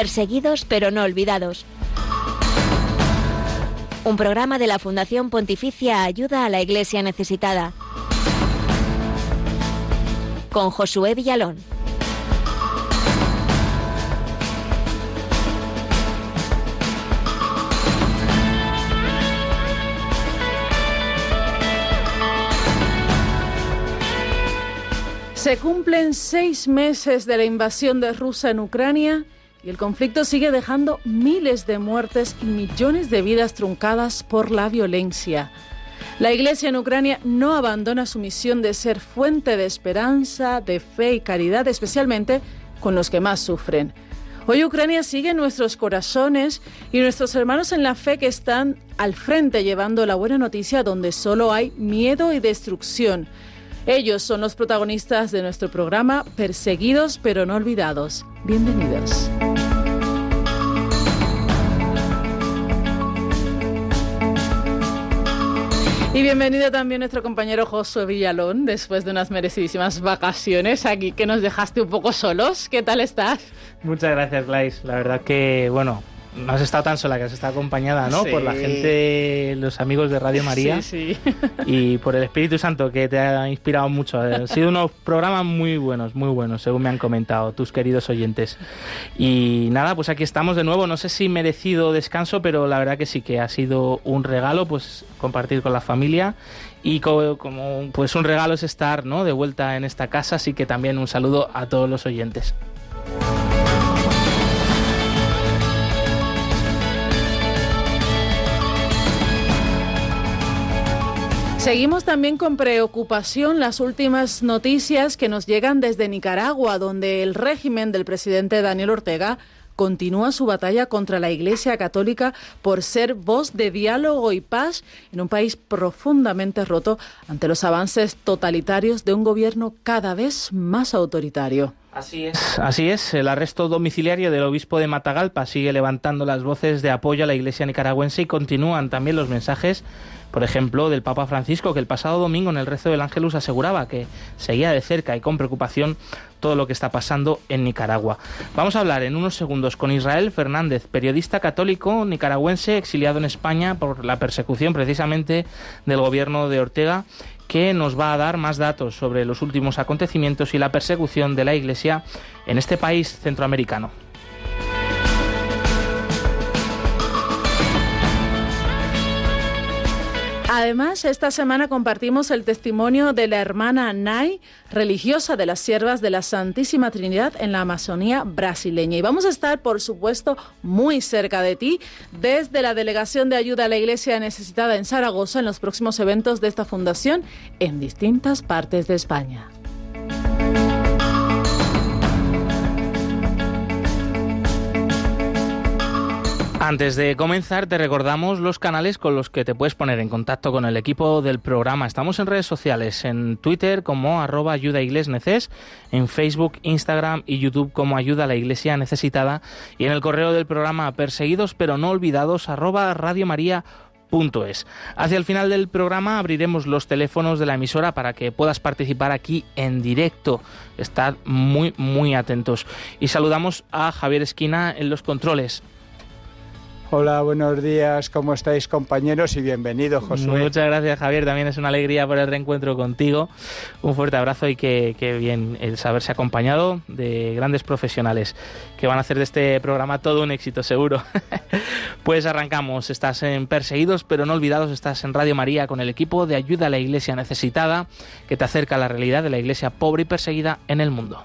Perseguidos pero no olvidados. Un programa de la Fundación Pontificia Ayuda a la Iglesia Necesitada. Con Josué Villalón. Se cumplen seis meses de la invasión de Rusia en Ucrania y el conflicto sigue dejando miles de muertes y millones de vidas truncadas por la violencia. La Iglesia en Ucrania no abandona su misión de ser fuente de esperanza, de fe y caridad, especialmente con los que más sufren. Hoy Ucrania sigue en nuestros corazones y nuestros hermanos en la fe que están al frente llevando la buena noticia donde solo hay miedo y destrucción. Ellos son los protagonistas de nuestro programa Perseguidos pero no olvidados. Bienvenidos. Y bienvenido también nuestro compañero Josué Villalón, después de unas merecidísimas vacaciones aquí que nos dejaste un poco solos. ¿Qué tal estás? Muchas gracias, Glais. La verdad que, bueno, no has estado tan sola, que has estado acompañada, ¿no? Por la gente, los amigos de Radio María. Sí, Y por el Espíritu Santo, que te ha inspirado mucho. Han sido unos programas muy buenos, muy buenos, según me han comentado tus queridos oyentes. Y nada, pues aquí estamos de nuevo. No sé si merecido descanso, pero la verdad que sí que ha sido un regalo, pues compartir con la familia. Y como, como pues un regalo es estar, ¿no? De vuelta en esta casa, así que también un saludo a todos los oyentes. Seguimos también con preocupación las últimas noticias que nos llegan desde Nicaragua, donde el régimen del presidente Daniel Ortega continúa su batalla contra la Iglesia Católica por ser voz de diálogo y paz en un país profundamente roto ante los avances totalitarios de un gobierno cada vez más autoritario. Así es. Así es, el arresto domiciliario del obispo de Matagalpa sigue levantando las voces de apoyo a la Iglesia nicaragüense y continúan también los mensajes, por ejemplo, del Papa Francisco, que el pasado domingo en el rezo del Ángelus aseguraba que seguía de cerca y con preocupación todo lo que está pasando en Nicaragua. Vamos a hablar en unos segundos con Israel Fernández, periodista católico nicaragüense exiliado en España por la persecución precisamente del gobierno de Ortega que nos va a dar más datos sobre los últimos acontecimientos y la persecución de la Iglesia en este país centroamericano. Además, esta semana compartimos el testimonio de la hermana Nay, religiosa de las siervas de la Santísima Trinidad en la Amazonía brasileña. Y vamos a estar, por supuesto, muy cerca de ti desde la Delegación de Ayuda a la Iglesia Necesitada en Zaragoza en los próximos eventos de esta fundación en distintas partes de España. Antes de comenzar, te recordamos los canales con los que te puedes poner en contacto con el equipo del programa. Estamos en redes sociales, en Twitter como arroba ayuda neces, en Facebook, Instagram y YouTube como ayuda a la iglesia necesitada y en el correo del programa perseguidos pero no olvidados arroba radiomaria.es. Hacia el final del programa abriremos los teléfonos de la emisora para que puedas participar aquí en directo. Estad muy, muy atentos. Y saludamos a Javier Esquina en los controles. Hola, buenos días, ¿cómo estáis compañeros? Y bienvenido, Josué. Muchas gracias, Javier. También es una alegría por el reencuentro contigo. Un fuerte abrazo y que, que, bien el saberse acompañado de grandes profesionales que van a hacer de este programa todo un éxito, seguro. pues arrancamos. Estás en Perseguidos, pero no olvidados. Estás en Radio María con el equipo de ayuda a la iglesia necesitada que te acerca a la realidad de la iglesia pobre y perseguida en el mundo.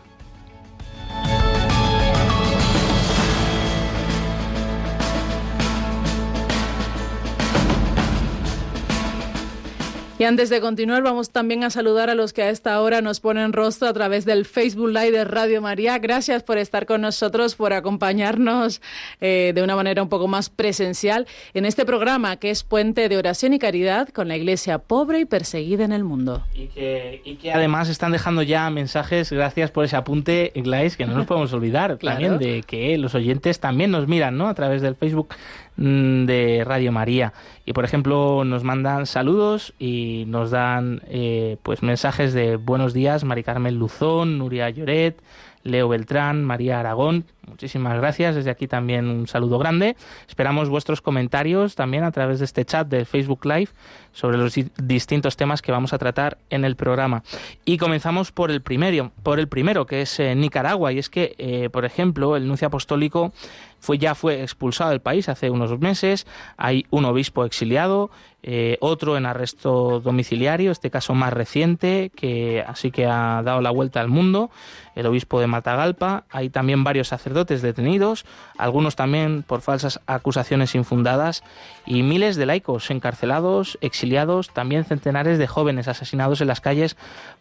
Y antes de continuar, vamos también a saludar a los que a esta hora nos ponen rostro a través del Facebook Live de Radio María. Gracias por estar con nosotros, por acompañarnos eh, de una manera un poco más presencial en este programa que es Puente de Oración y Caridad con la Iglesia pobre y perseguida en el mundo. Y que, y que además están dejando ya mensajes, gracias por ese apunte, Glais, que no nos podemos olvidar Claro. también de que los oyentes también nos miran, ¿no? A través del Facebook de Radio María. Y por ejemplo, nos mandan saludos y nos dan eh, pues mensajes de buenos días, Mari Carmen Luzón, Nuria Lloret, Leo Beltrán, María Aragón. Muchísimas gracias. Desde aquí también un saludo grande. Esperamos vuestros comentarios también a través de este chat de Facebook Live sobre los distintos temas que vamos a tratar en el programa. Y comenzamos por el primero, por el primero que es eh, Nicaragua. Y es que, eh, por ejemplo, el nuncio apostólico fue, ya fue expulsado del país hace unos meses. Hay un obispo exiliado, eh, otro en arresto domiciliario, este caso más reciente, que así que ha dado la vuelta al mundo, el obispo de Matagalpa. Hay también varios sacerdotes detenidos, algunos también por falsas acusaciones infundadas, y miles de laicos encarcelados, exiliados, también centenares de jóvenes asesinados en las calles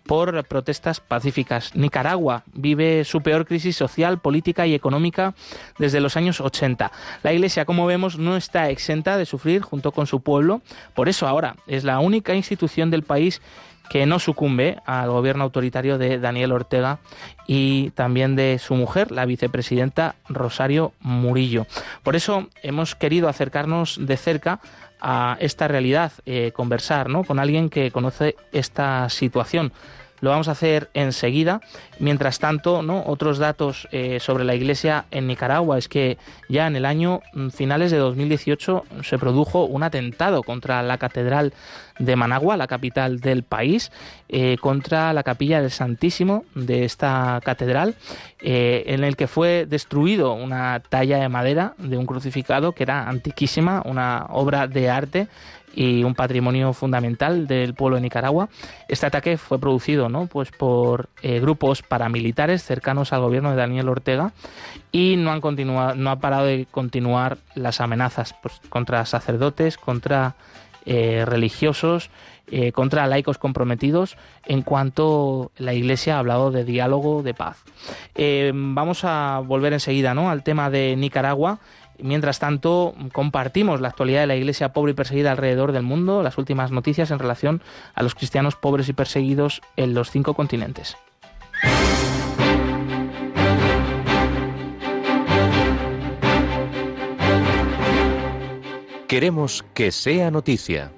por protestas pacíficas. Nicaragua vive su peor crisis social, política y económica desde los años 80. La Iglesia, como vemos, no está exenta de sufrir junto con su pueblo. Por eso ahora es la única institución del país que no sucumbe al gobierno autoritario de Daniel Ortega y también de su mujer, la vicepresidenta Rosario Murillo. Por eso hemos querido acercarnos de cerca a esta realidad, eh, conversar ¿no? con alguien que conoce esta situación. Lo vamos a hacer enseguida. Mientras tanto, ¿no? otros datos eh, sobre la Iglesia en Nicaragua es que ya en el año mm, finales de 2018 se produjo un atentado contra la Catedral de Managua, la capital del país, eh, contra la capilla del Santísimo de esta catedral, eh, en el que fue destruido una talla de madera de un crucificado que era antiquísima, una obra de arte y un patrimonio fundamental del pueblo de Nicaragua. Este ataque fue producido ¿no? pues por eh, grupos paramilitares cercanos al gobierno de Daniel Ortega y no han continuado, no ha parado de continuar las amenazas pues, contra sacerdotes, contra eh, religiosos, eh, contra laicos comprometidos en cuanto la Iglesia ha hablado de diálogo, de paz. vamos a volver enseguida ¿no? al tema de Nicaragua Mientras tanto, compartimos la actualidad de la Iglesia pobre y perseguida alrededor del mundo, las últimas noticias en relación a los cristianos pobres y perseguidos en los cinco continentes. Queremos que sea noticia.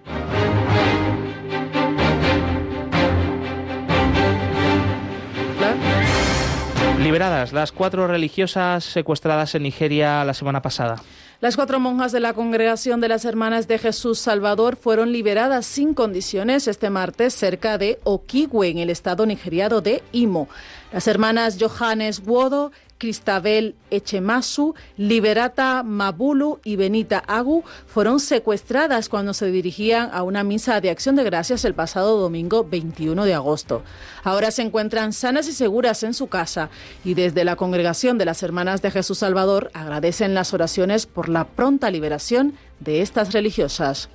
Liberadas las cuatro religiosas secuestradas en Nigeria la semana pasada. Las cuatro monjas de la Congregación de las Hermanas de Jesús Salvador fueron liberadas sin condiciones este martes cerca de Okigwe, en el estado nigeriano de Imo. Las hermanas Johannes Wodo Cristabel Echemasu, Liberata Mabulu y Benita Agu fueron secuestradas cuando se dirigían a una misa de acción de gracias el pasado domingo 21 de agosto. Ahora se encuentran sanas y seguras en su casa y desde la congregación de las Hermanas de Jesús Salvador agradecen las oraciones por la pronta liberación de estas religiosas.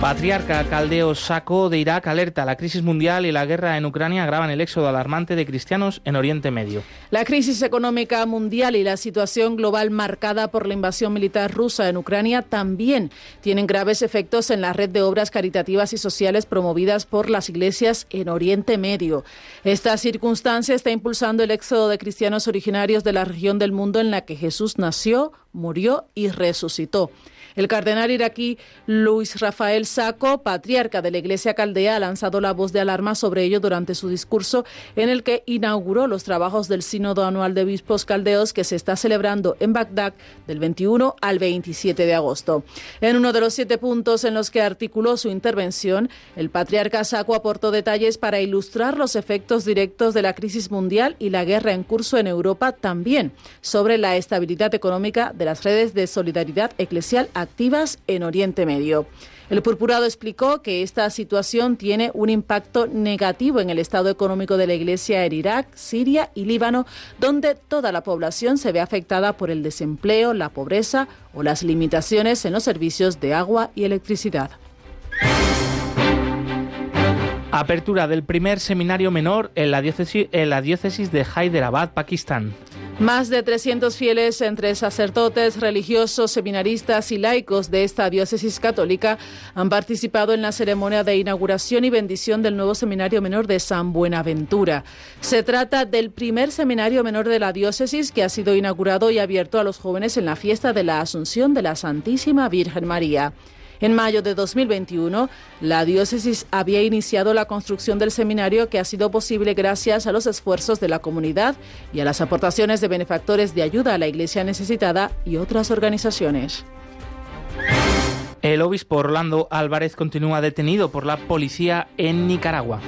Patriarca Caldeo Saco de Irak alerta, la crisis mundial y la guerra en Ucrania agravan el éxodo alarmante de cristianos en Oriente Medio. La crisis económica mundial y la situación global marcada por la invasión militar rusa en Ucrania también tienen graves efectos en la red de obras caritativas y sociales promovidas por las iglesias en Oriente Medio. Esta circunstancia está impulsando el éxodo de cristianos originarios de la región del mundo en la que Jesús nació, murió y resucitó. El cardenal iraquí Luis Rafael Saco, patriarca de la Iglesia Caldea, ha lanzado la voz de alarma sobre ello durante su discurso en el que inauguró los trabajos del Sínodo Anual de Obispos Caldeos que se está celebrando en Bagdad del 21 al 27 de agosto. En uno de los siete puntos en los que articuló su intervención, el patriarca Saco aportó detalles para ilustrar los efectos directos de la crisis mundial y la guerra en curso en Europa también sobre la estabilidad económica de las redes de solidaridad eclesial activas en Oriente Medio. El purpurado explicó que esta situación tiene un impacto negativo en el estado económico de la Iglesia en Irak, Siria y Líbano, donde toda la población se ve afectada por el desempleo, la pobreza o las limitaciones en los servicios de agua y electricidad. Apertura del primer seminario menor en la diócesis, de Hyderabad, Pakistán. Más de 300 fieles entre sacerdotes, religiosos, seminaristas y laicos de esta diócesis católica han participado en la ceremonia de inauguración y bendición del nuevo seminario menor de San Buenaventura. Se trata del primer seminario menor de la diócesis que ha sido inaugurado y abierto a los jóvenes en la fiesta de la Asunción de la Santísima Virgen María. En mayo de 2021, la diócesis había iniciado la construcción del seminario que ha sido posible gracias a los esfuerzos de la comunidad y a las aportaciones de benefactores de ayuda a la Iglesia necesitada y otras organizaciones. El obispo Orlando Álvarez continúa detenido por la policía en Nicaragua.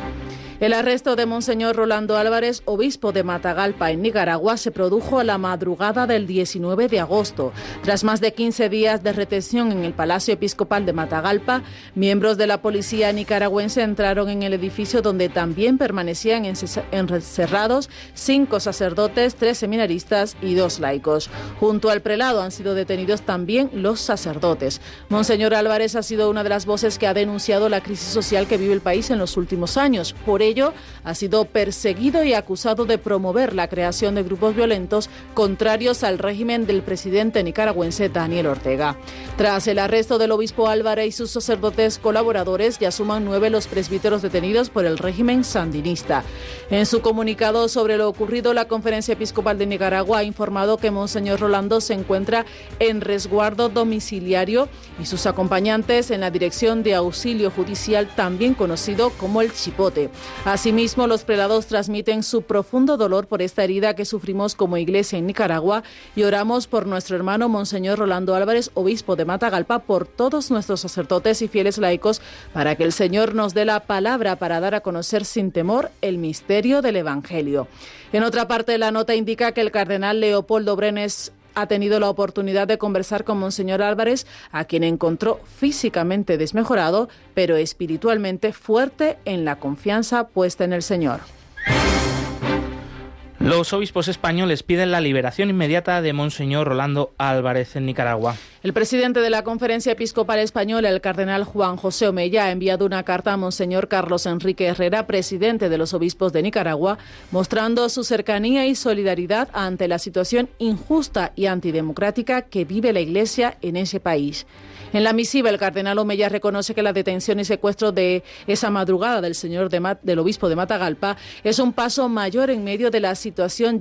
El arresto de Monseñor Rolando Álvarez, obispo de Matagalpa, en Nicaragua, se produjo a la madrugada del 19 de agosto. Tras más de 15 días de retención en el Palacio Episcopal de Matagalpa, miembros de la policía nicaragüense entraron en el edificio donde también permanecían encerrados cinco sacerdotes, tres seminaristas y dos laicos. Junto al prelado han sido detenidos también los sacerdotes. Monseñor Álvarez ha sido una de las voces que ha denunciado la crisis social que vive el país en los últimos años. Por ello, ha sido perseguido y acusado de promover la creación de grupos violentos contrarios al régimen del presidente nicaragüense Daniel Ortega. Tras el arresto del obispo Álvarez y sus sacerdotes colaboradores, ya suman nueve los presbíteros detenidos por el régimen sandinista. En su comunicado sobre lo ocurrido, la Conferencia Episcopal de Nicaragua ha informado que Monseñor Rolando se encuentra en resguardo domiciliario y sus acompañantes en la Dirección de Auxilio Judicial, también conocido como el Chipote. Asimismo, los prelados transmiten su profundo dolor por esta herida que sufrimos como iglesia en Nicaragua y oramos por nuestro hermano Monseñor Rolando Álvarez, obispo de Matagalpa, por todos nuestros sacerdotes y fieles laicos, para que el Señor nos dé la palabra para dar a conocer sin temor el misterio del Evangelio. En otra parte, la nota indica que el cardenal Leopoldo Brenes ha tenido la oportunidad de conversar con Monseñor Álvarez, a quien encontró físicamente desmejorado, pero espiritualmente fuerte en la confianza puesta en el Señor. Los obispos españoles piden la liberación inmediata de Monseñor Rolando Álvarez en Nicaragua. El presidente de la Conferencia Episcopal Española, el cardenal Juan José Omeya, ha enviado una carta a Monseñor Carlos Enrique Herrera, presidente de los obispos de Nicaragua, mostrando su cercanía y solidaridad ante la situación injusta y antidemocrática que vive la Iglesia en ese país. En la misiva, el cardenal Omeya reconoce que la detención y secuestro de esa madrugada del señor del obispo de Matagalpa es un paso mayor en medio de la situación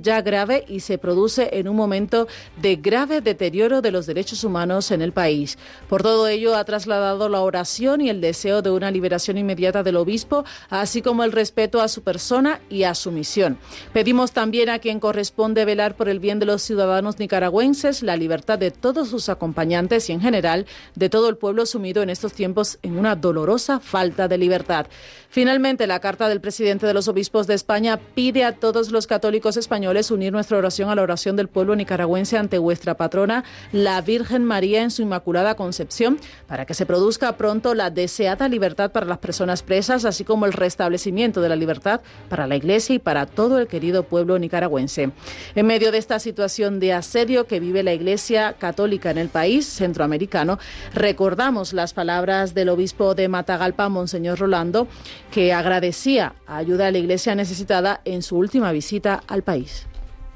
ya grave y se produce en un momento de grave deterioro de los derechos humanos en el país. Por todo ello, ha trasladado la oración y el deseo de una liberación inmediata del obispo, así como el respeto a su persona y a su misión. Pedimos también a quien corresponde velar por el bien de los ciudadanos nicaragüenses, la libertad de todos sus acompañantes y, en general, de todo el pueblo sumido en estos tiempos en una dolorosa falta de libertad. Finalmente, la carta del presidente de los obispos de España pide a todos los católicos españoles unir nuestra oración a la oración del pueblo nicaragüense ante vuestra patrona, la Virgen María en su Inmaculada Concepción, para que se produzca pronto la deseada libertad para las personas presas, así como el restablecimiento de la libertad para la Iglesia y para todo el querido pueblo nicaragüense. En medio de esta situación de asedio que vive la Iglesia católica en el país centroamericano, recordamos las palabras del obispo de Matagalpa, Monseñor Rolando, que agradecía ayuda a la iglesia necesitada en su última visita al país.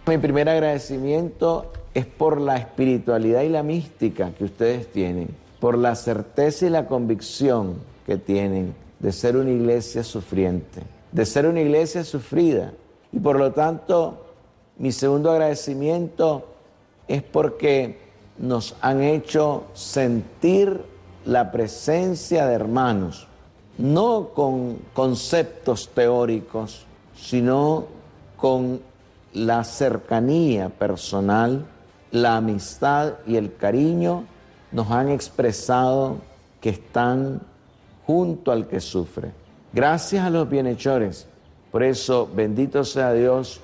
Mi primer agradecimiento es por la espiritualidad y la mística que ustedes tienen, por la certeza y la convicción que tienen de ser una iglesia sufriente, de ser una iglesia sufrida. Y por lo tanto, mi segundo agradecimiento es porque nos han hecho sentir la presencia de hermanos no con conceptos teóricos, sino con la cercanía personal, la amistad y el cariño, nos han expresado que están junto al que sufre. Gracias a los bienhechores. Por eso, bendito sea Dios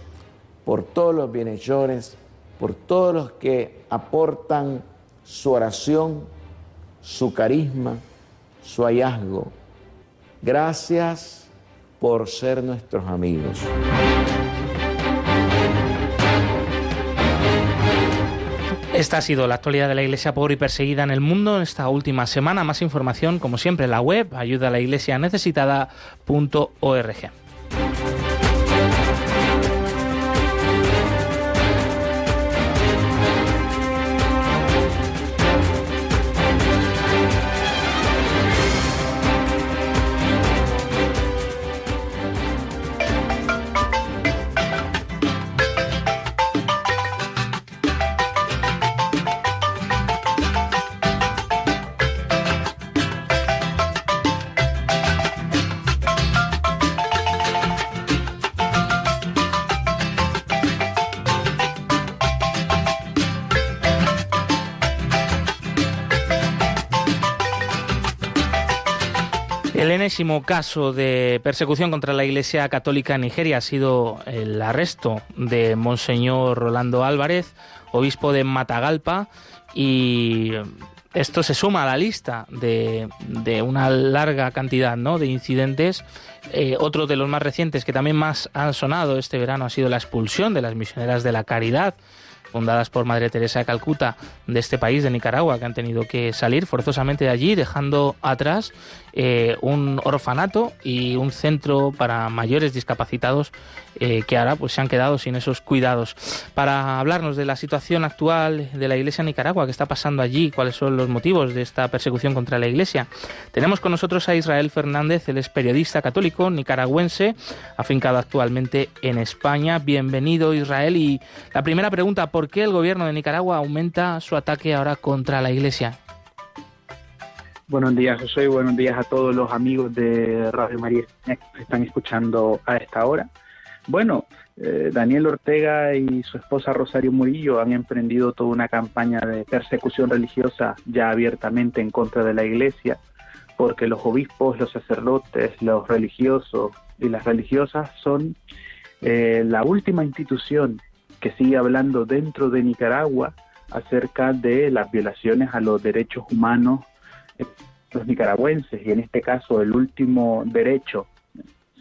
por todos los bienhechores, por todos los que aportan su oración, su carisma, su hallazgo Gracias por ser nuestros amigos. Esta ha sido la actualidad de la Iglesia pobre y perseguida en el mundo en esta última semana. Más información, como siempre, en la web ayuda a la iglesia necesitada.org. enésimo caso de persecución contra la Iglesia Católica en Nigeria ha sido el arresto de Monseñor Rolando Álvarez, obispo de Matagalpa, y esto se suma a la lista de, una larga cantidad de incidentes. Eh, otro de los más recientes que también más han sonado este verano ha sido la expulsión de las misioneras de la caridad fundadas por Madre Teresa de Calcuta de este país, de Nicaragua, que han tenido que salir forzosamente de allí, dejando atrás eh, un orfanato y un centro para mayores discapacitados eh, que ahora pues se han quedado sin esos cuidados. Para hablarnos de la situación actual de la Iglesia en Nicaragua, qué está pasando allí, cuáles son los motivos de esta persecución contra la Iglesia, tenemos con nosotros a Israel Fernández, el es periodista católico nicaragüense, afincado actualmente en España. Bienvenido Israel y la primera pregunta, ¿por qué el gobierno de Nicaragua aumenta su ataque ahora contra la Iglesia? Buenos días, José. Buenos días a todos los amigos de Radio María que están escuchando a esta hora. Bueno, eh, Daniel Ortega y su esposa Rosario Murillo han emprendido toda una campaña de persecución religiosa ya abiertamente en contra de la Iglesia, porque los obispos, los sacerdotes, los religiosos y las religiosas son eh, la última institución que sigue hablando dentro de Nicaragua acerca de las violaciones a los derechos humanos los nicaragüenses y en este caso el último derecho,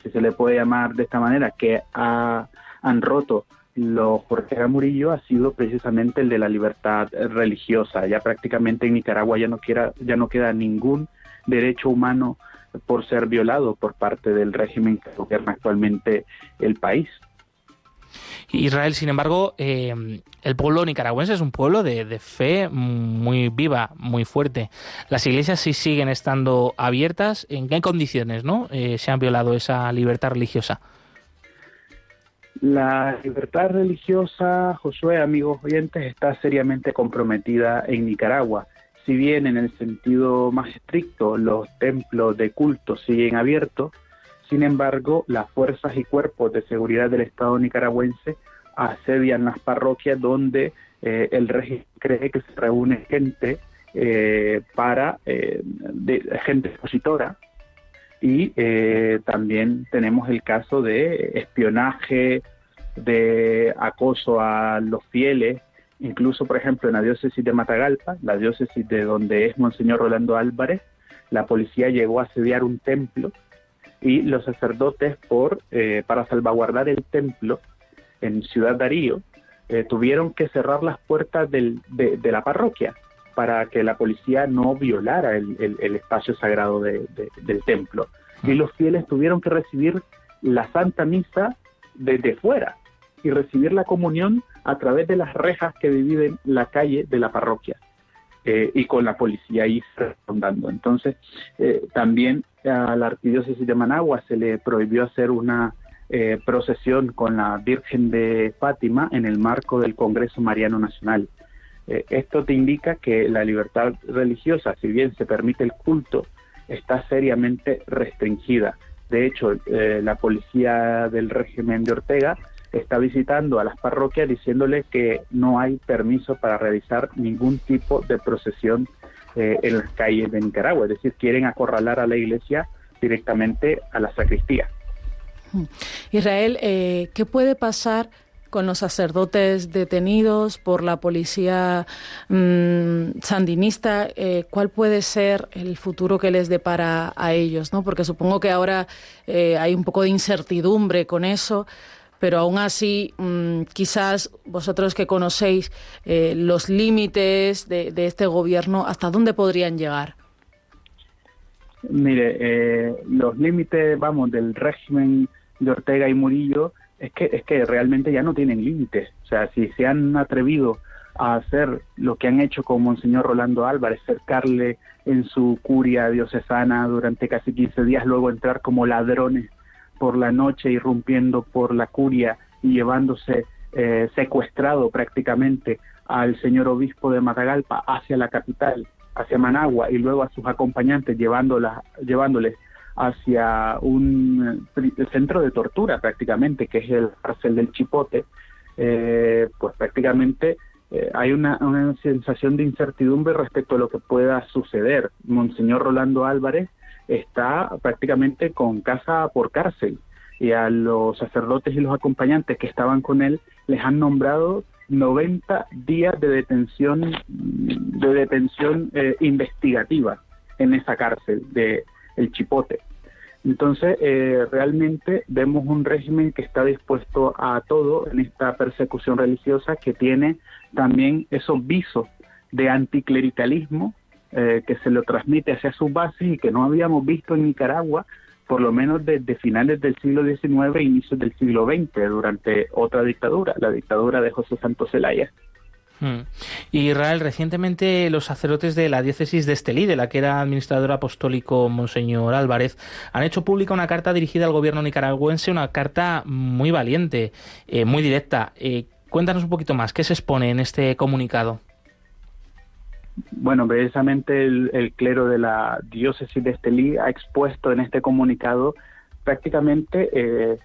si se le puede llamar de esta manera, que han roto los Jorge Murillo ha sido precisamente el de la libertad religiosa. Ya prácticamente en Nicaragua ya no, quiera, ya no queda ningún derecho humano por ser violado por parte del régimen que gobierna actualmente el país. Israel, sin embargo, eh, el pueblo nicaragüense es un pueblo de, fe muy viva, muy fuerte. Las iglesias sí siguen estando abiertas. ¿En qué condiciones no eh, se han violado esa libertad religiosa? La libertad religiosa, Josué, amigos oyentes, está seriamente comprometida en Nicaragua. Si bien en el sentido más estricto los templos de culto siguen abiertos, sin embargo, las fuerzas y cuerpos de seguridad del Estado nicaragüense asedian las parroquias donde eh, el régimen cree que se reúne gente eh, para eh, gente expositora. Y también tenemos el caso de espionaje, de acoso a los fieles, incluso por ejemplo en la diócesis de Matagalpa, la diócesis de donde es Monseñor Rolando Álvarez, la policía llegó a asediar un templo y los sacerdotes por eh, para salvaguardar el templo en Ciudad Darío eh, tuvieron que cerrar las puertas del, de, la parroquia para que la policía no violara el, espacio sagrado del templo. Y los fieles tuvieron que recibir la Santa Misa desde fuera y recibir la comunión a través de las rejas que dividen la calle de la parroquia. Eh, y con la policía ahí rondando. Entonces, eh, también a la arquidiócesis de Managua se le prohibió hacer una eh, procesión con la Virgen de Fátima en el marco del Congreso Mariano Nacional. esto te indica que la libertad religiosa, si bien se permite el culto, está seriamente restringida. De hecho, la policía del régimen de Ortega está visitando a las parroquias diciéndole que no hay permiso para realizar ningún tipo de procesión eh, en las calles de Nicaragua, es decir, quieren acorralar a la iglesia directamente a la sacristía. Israel, eh, ¿qué puede pasar con los sacerdotes detenidos por la policía mm, sandinista, eh, ¿cuál puede ser el futuro que les depara a ellos? ¿no? Porque supongo que ahora hay un poco de incertidumbre con eso pero aún así, mm, quizás vosotros que conocéis eh, los límites de, este gobierno, ¿hasta dónde podrían llegar? Mire, eh, los límites, vamos, del régimen de Ortega y Murillo es que, es que realmente ya no tienen límites. O sea, si se han atrevido a hacer lo que han hecho con Monseñor Rolando Álvarez, cercarle en su curia diocesana durante casi 15 días, luego entrar como ladrones por la noche irrumpiendo por la curia y llevándose eh, secuestrado prácticamente al señor obispo de Matagalpa hacia la capital, hacia Managua, y luego a sus acompañantes llevándola, llevándoles hacia un eh, centro de tortura prácticamente, que es el cárcel del Chipote, eh, pues prácticamente hay una, una, sensación de incertidumbre respecto a lo que pueda suceder. Monseñor Rolando Álvarez está prácticamente con casa por cárcel y a los sacerdotes y los acompañantes que estaban con él les han nombrado 90 días de detención de detención eh, investigativa en esa cárcel de el Chipote. Entonces, eh, realmente vemos un régimen que está dispuesto a todo en esta persecución religiosa, que tiene también esos visos de anticlericalismo eh, que se lo transmite hacia sus bases y que no habíamos visto en Nicaragua, por lo menos desde finales del siglo XIX e inicios del siglo XX, durante otra dictadura, la dictadura de José Santos Zelaya. Hmm. Israel, recientemente los sacerdotes de la diócesis de Estelí, de la que era administrador apostólico Monseñor Álvarez, han hecho pública una carta dirigida al gobierno nicaragüense, una carta muy valiente, eh, muy directa. Eh, cuéntanos un poquito más, ¿qué se expone en este comunicado? Bueno, precisamente el, clero de la diócesis de Estelí ha expuesto en este comunicado prácticamente eh,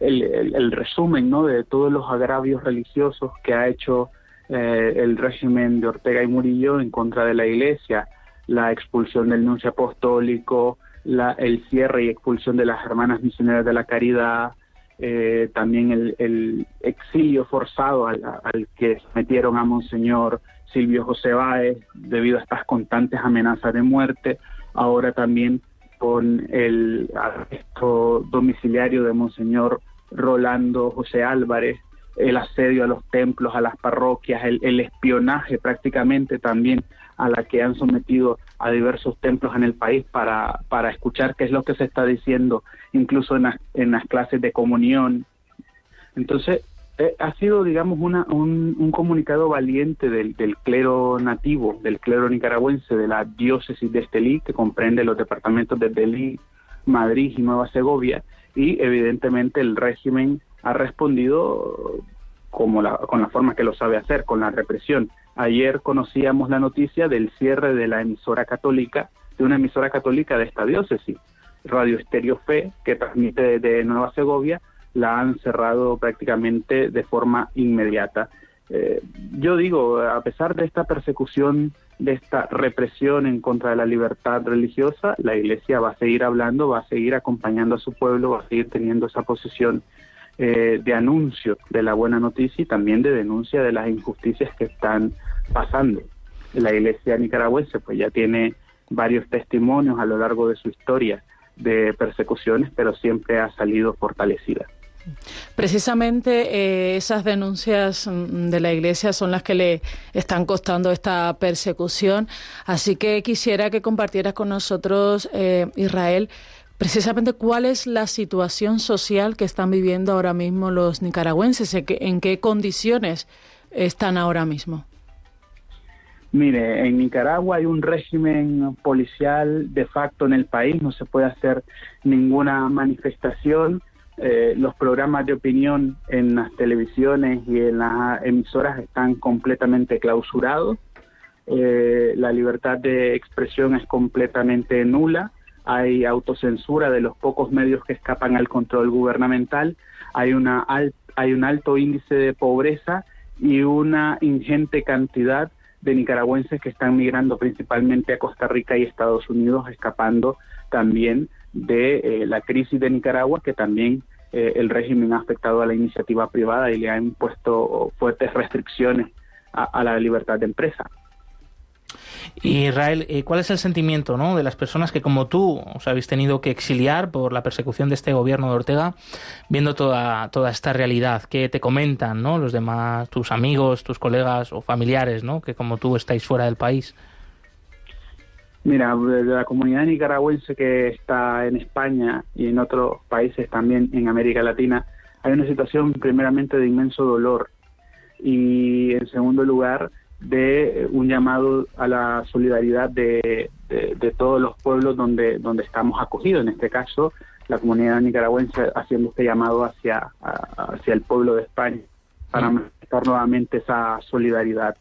el, resumen ¿no? de todos los agravios religiosos que ha hecho eh, el régimen de Ortega y Murillo en contra de la Iglesia, la expulsión del nuncio apostólico, la, el cierre y expulsión de las hermanas misioneras de la caridad, eh, también el, exilio forzado al, que metieron a Monseñor Silvio José Báez debido a estas constantes amenazas de muerte, ahora también con el arresto domiciliario de Monseñor Rolando José Álvarez, el asedio a los templos, a las parroquias, el, espionaje prácticamente también a la que han sometido a diversos templos en el país para, para escuchar qué es lo que se está diciendo, incluso en, en las clases de comunión. Entonces, eh, ha sido, digamos, una, un, comunicado valiente del, del, clero nativo, del clero nicaragüense, de la diócesis de Estelí, que comprende los departamentos de Delí, Madrid y Nueva Segovia, y evidentemente el régimen ha respondido como la, con la forma que lo sabe hacer, con la represión. Ayer conocíamos la noticia del cierre de la emisora católica, de una emisora católica de esta diócesis, Radio Estéreo Fe, que transmite de Nueva Segovia, la han cerrado prácticamente de forma inmediata. Eh, yo digo, a pesar de esta persecución, de esta represión en contra de la libertad religiosa, la Iglesia va a seguir hablando, va a seguir acompañando a su pueblo, va a seguir teniendo esa posición eh, de anuncio de la buena noticia y también de denuncia de las injusticias que están pasando. La iglesia nicaragüense pues ya tiene varios testimonios a lo largo de su historia de persecuciones, pero siempre ha salido fortalecida. Precisamente eh, esas denuncias mm, de la Iglesia son las que le están costando esta persecución. Así que quisiera que compartieras con nosotros, eh, Israel, precisamente cuál es la situación social que están viviendo ahora mismo los nicaragüenses, en qué condiciones están ahora mismo. Mire, en Nicaragua hay un régimen policial de facto en el país, no se puede hacer ninguna manifestación. Eh, los programas de opinión en las televisiones y en las emisoras están completamente clausurados. Eh, la libertad de expresión es completamente nula hay autocensura de los pocos medios que escapan al control gubernamental, hay, una hay un alto índice de pobreza y una ingente cantidad de nicaragüenses que están migrando principalmente a Costa Rica y Estados Unidos, escapando también de eh, la crisis de Nicaragua, que también eh, el régimen ha afectado a la iniciativa privada y le ha impuesto fuertes restricciones a la libertad de empresa. Israel, eh, ¿cuál es el sentimiento ¿no? de las personas que como tú os habéis tenido que exiliar por la persecución de este gobierno de Ortega, viendo toda, toda esta realidad? ¿Qué te comentan ¿no? los demás, tus amigos, tus colegas o familiares ¿no? que como tú estáis fuera del país? Mira, de la comunidad nicaragüense que está en España y en otros países también en América Latina, hay una situación primeramente de inmenso dolor y en segundo lugar de un llamado a la solidaridad de, de, todos los pueblos donde, donde estamos acogidos, en este caso la comunidad nicaragüense haciendo este llamado hacia, hacia el pueblo de España para manifestar nuevamente esa solidaridad.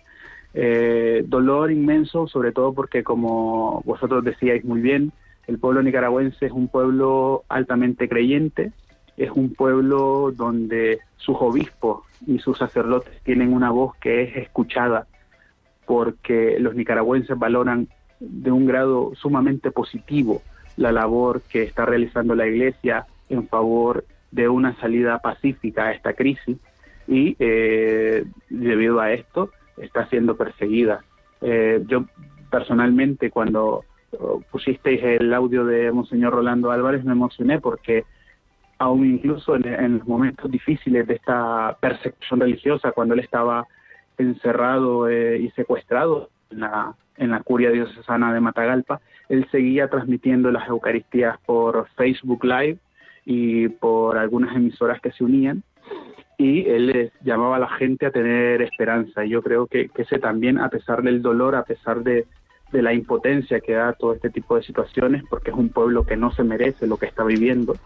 Eh, dolor inmenso, sobre todo porque como vosotros decíais muy bien, el pueblo nicaragüense es un pueblo altamente creyente, es un pueblo donde sus obispos y sus sacerdotes tienen una voz que es escuchada porque los nicaragüenses valoran de un grado sumamente positivo la labor que está realizando la Iglesia en favor de una salida pacífica a esta crisis y eh, debido a esto está siendo perseguida. Eh, yo personalmente cuando oh, pusisteis el audio de Monseñor Rolando Álvarez me emocioné porque aún incluso en, los momentos difíciles de esta persecución religiosa, cuando él estaba encerrado eh, y secuestrado en la, en la curia diocesana de Matagalpa, él seguía transmitiendo las Eucaristías por Facebook Live y por algunas emisoras que se unían y él les llamaba a la gente a tener esperanza. Y yo creo que, ese también, a pesar del dolor, a pesar de, la impotencia que da todo este tipo de situaciones, porque es un pueblo que no se merece lo que está viviendo,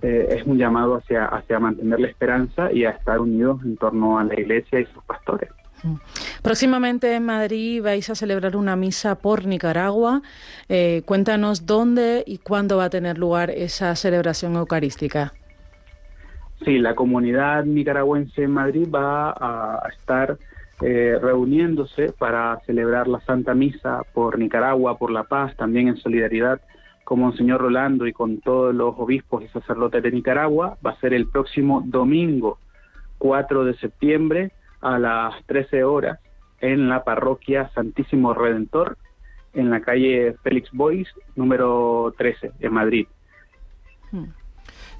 eh, es un llamado hacia, hacia mantener la esperanza y a estar unidos en torno a la iglesia y sus pastores. Mm. Próximamente en Madrid vais a celebrar una misa por Nicaragua. Eh, cuéntanos dónde y cuándo va a tener lugar esa celebración eucarística. Sí, la comunidad nicaragüense en Madrid va a estar eh, reuniéndose para celebrar la Santa Misa por Nicaragua, por la paz, también en solidaridad con Monseñor Rolando y con todos los obispos y sacerdotes de Nicaragua. Va a ser el próximo domingo 4 de septiembre a las 13 horas en la parroquia Santísimo Redentor, en la calle Félix Boys, número 13, en Madrid. Hmm.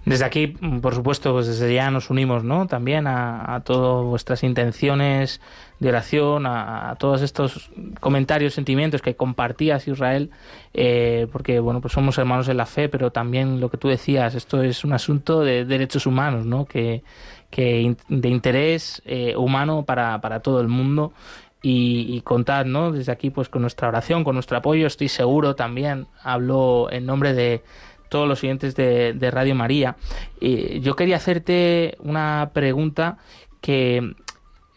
Desde aquí, por supuesto, pues desde ya nos unimos, ¿no? También a, todas vuestras intenciones de oración, a, todos estos comentarios, sentimientos que compartías Israel, eh, porque bueno, pues somos hermanos en la fe, pero también lo que tú decías, esto es un asunto de derechos humanos, ¿no? Que, que de interés eh, humano para, para todo el mundo y, y, contar, ¿no? Desde aquí, pues con nuestra oración, con nuestro apoyo, estoy seguro también, hablo en nombre de todos los siguientes de, Radio María. yo quería hacerte una pregunta que,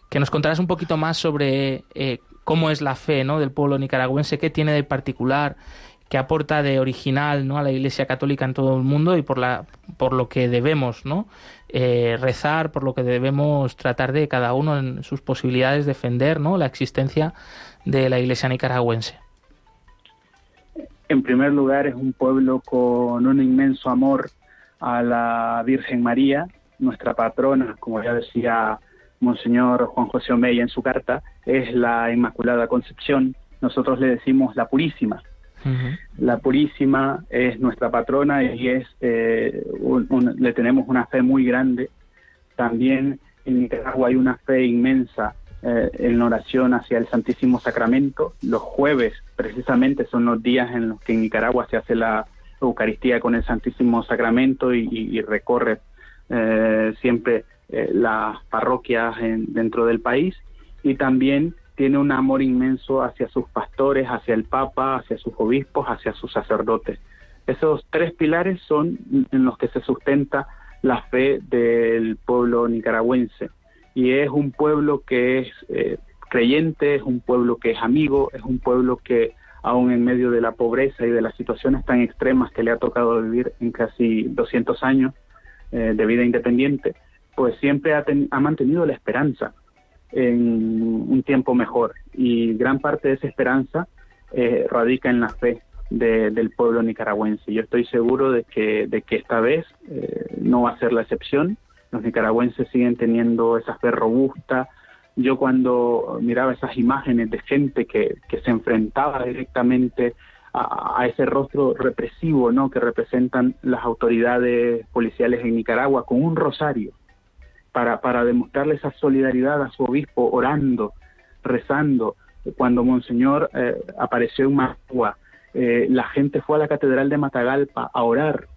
que nos contarás un poquito más sobre eh, cómo es la fe ¿no? del pueblo nicaragüense, qué tiene de particular, qué aporta de original ¿no? a la Iglesia Católica en todo el mundo y por, la, por lo que debemos ¿no? Eh, rezar, por lo que debemos tratar de cada uno en sus posibilidades defender ¿no? la existencia de la Iglesia nicaragüense. En primer lugar, es un pueblo con un inmenso amor a la Virgen María, nuestra patrona, como ya decía Monseñor Juan José Omeya en su carta, es la Inmaculada Concepción. Nosotros le decimos la Purísima. La Purísima es nuestra patrona y es eh, le tenemos una fe muy grande. También en Nicaragua hay una fe inmensa eh, en oración hacia el Santísimo Sacramento. Los jueves precisamente son los días en los que en Nicaragua se hace la Eucaristía con el Santísimo Sacramento y, recorre eh, siempre las parroquias dentro del país y también tiene un amor inmenso hacia sus pastores, hacia el Papa, hacia sus obispos, hacia sus sacerdotes. Esos tres pilares son en los que se sustenta la fe del pueblo nicaragüense y es un pueblo que es eh, creyente, es un pueblo que es amigo, es un pueblo que aún en medio de la pobreza y de las situaciones tan extremas que le ha tocado vivir en casi 200 años eh, de vida independiente, pues siempre ha, ha mantenido la esperanza en un tiempo mejor y gran parte de esa esperanza eh, radica en la fe del pueblo nicaragüense. Yo estoy seguro de que, de que esta vez no va a ser la excepción los nicaragüenses siguen teniendo esa fe robusta. Yo cuando miraba esas imágenes de gente que, se enfrentaba directamente a, ese rostro represivo ¿no? que representan las autoridades policiales en Nicaragua con un rosario para, para demostrarle esa solidaridad a su obispo orando, rezando. Cuando Monseñor eh, apareció en Magua, eh, la gente fue a la Catedral de Matagalpa a orar.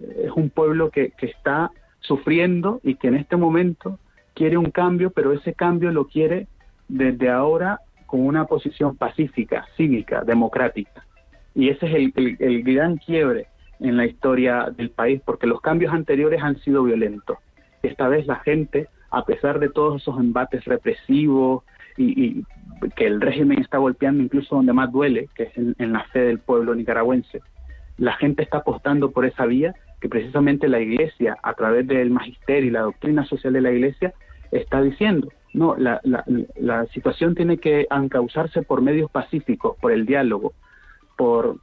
Es un pueblo que, que está sufriendo y que en este momento quiere un cambio, pero ese cambio lo quiere desde ahora con una posición pacífica, cívica, democrática. Y ese es el, el, gran quiebre en la historia del país, porque los cambios anteriores han sido violentos. Esta vez la gente, a pesar de todos esos embates represivos y, y que el régimen está golpeando incluso donde más duele, que es en la fe del pueblo nicaragüense, la gente está apostando por esa vía que precisamente la Iglesia, a través del magisterio y la doctrina social de la Iglesia, está diciendo. No, la, la, situación tiene que encauzarse por medios pacíficos, por el diálogo, por,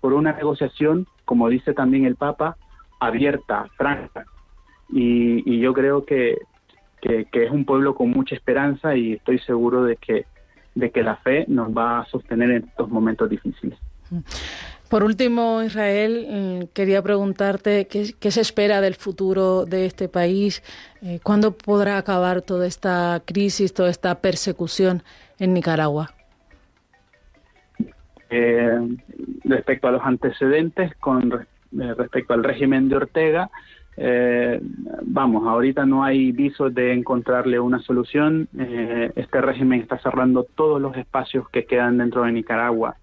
por una negociación, como dice también el Papa, abierta, franca. Y, yo creo que, que, es un pueblo con mucha esperanza y estoy seguro de que, de que la fe nos va a sostener en estos momentos difíciles. Por último, Israel, eh, quería preguntarte qué, se espera del futuro de este país, eh, cuándo podrá acabar toda esta crisis, toda esta persecución en Nicaragua. Eh, respecto a los antecedentes, con respecto al régimen de Ortega, vamos, ahorita no hay visos de encontrarle una solución. este régimen está cerrando todos los espacios que quedan dentro de Nicaragua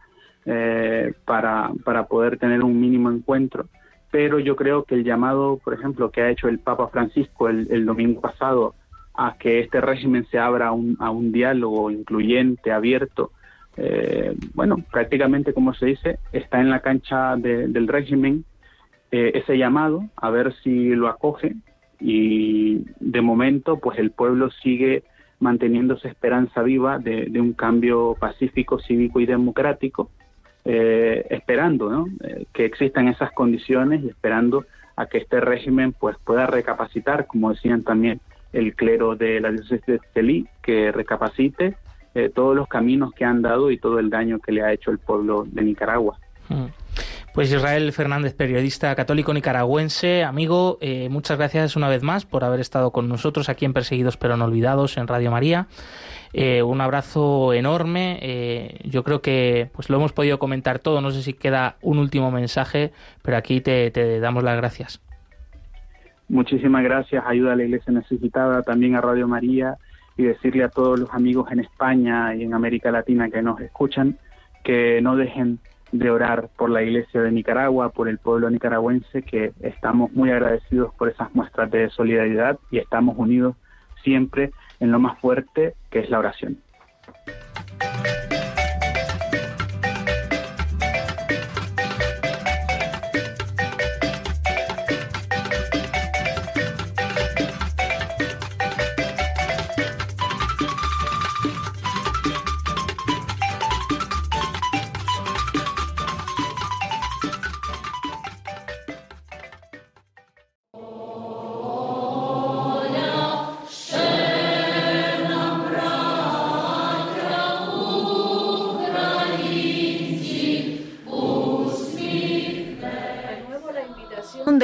eh, para, para poder tener un mínimo encuentro. Pero yo creo que el llamado, por ejemplo, que ha hecho el Papa Francisco el, domingo pasado a que este régimen se abra a un, a un diálogo incluyente, abierto, eh, bueno, prácticamente como se dice, está en la cancha del régimen eh, ese llamado, a ver si lo acoge y de momento pues el pueblo sigue manteniendo esa esperanza viva de, un cambio pacífico, cívico y democrático eh, esperando eh, que existan esas condiciones y esperando a que este régimen pues pueda recapacitar, como decían también el clero de la diócesis de Celí, que recapacite eh, todos los caminos que han dado y todo el daño que le ha hecho el pueblo de Nicaragua. Mm. Pues Israel Fernández, periodista católico nicaragüense, amigo, muchas gracias una vez más por haber estado con nosotros aquí en Perseguidos pero no olvidados en Radio María. Eh, un abrazo enorme. Eh, yo creo que pues lo hemos podido comentar todo. No sé si queda un último mensaje, pero aquí te, damos las gracias. Muchísimas gracias. Ayuda a la Iglesia Necesitada, también a Radio María y decirle a todos los amigos en España y en América Latina que nos escuchan que no dejen de orar por la Iglesia de Nicaragua, por el pueblo nicaragüense, que estamos muy agradecidos por esas muestras de solidaridad y estamos unidos siempre en lo más fuerte que es la oración.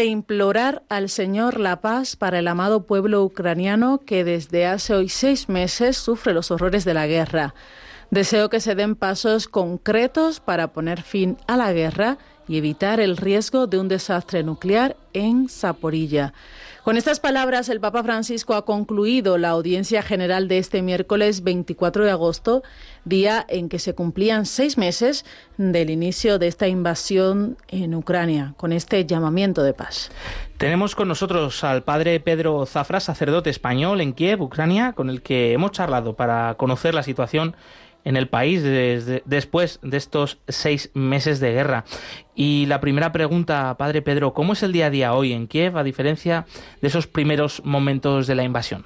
De implorar al Señor la paz para el amado pueblo ucraniano que desde hace hoy seis meses sufre los horrores de la guerra. Deseo que se den pasos concretos para poner fin a la guerra y evitar el riesgo de un desastre nuclear en Zaporilla. Con estas palabras, el Papa Francisco ha concluido la audiencia general de este miércoles 24 de agosto, día en que se cumplían seis meses del inicio de esta invasión en Ucrania, con este llamamiento de paz. Tenemos con nosotros al padre Pedro Zafra, sacerdote español en Kiev, Ucrania, con el que hemos charlado para conocer la situación en el país después de estos seis meses de guerra. Y la primera pregunta, Padre Pedro, ¿cómo es el día a día hoy en Kiev a diferencia de esos primeros momentos de la invasión?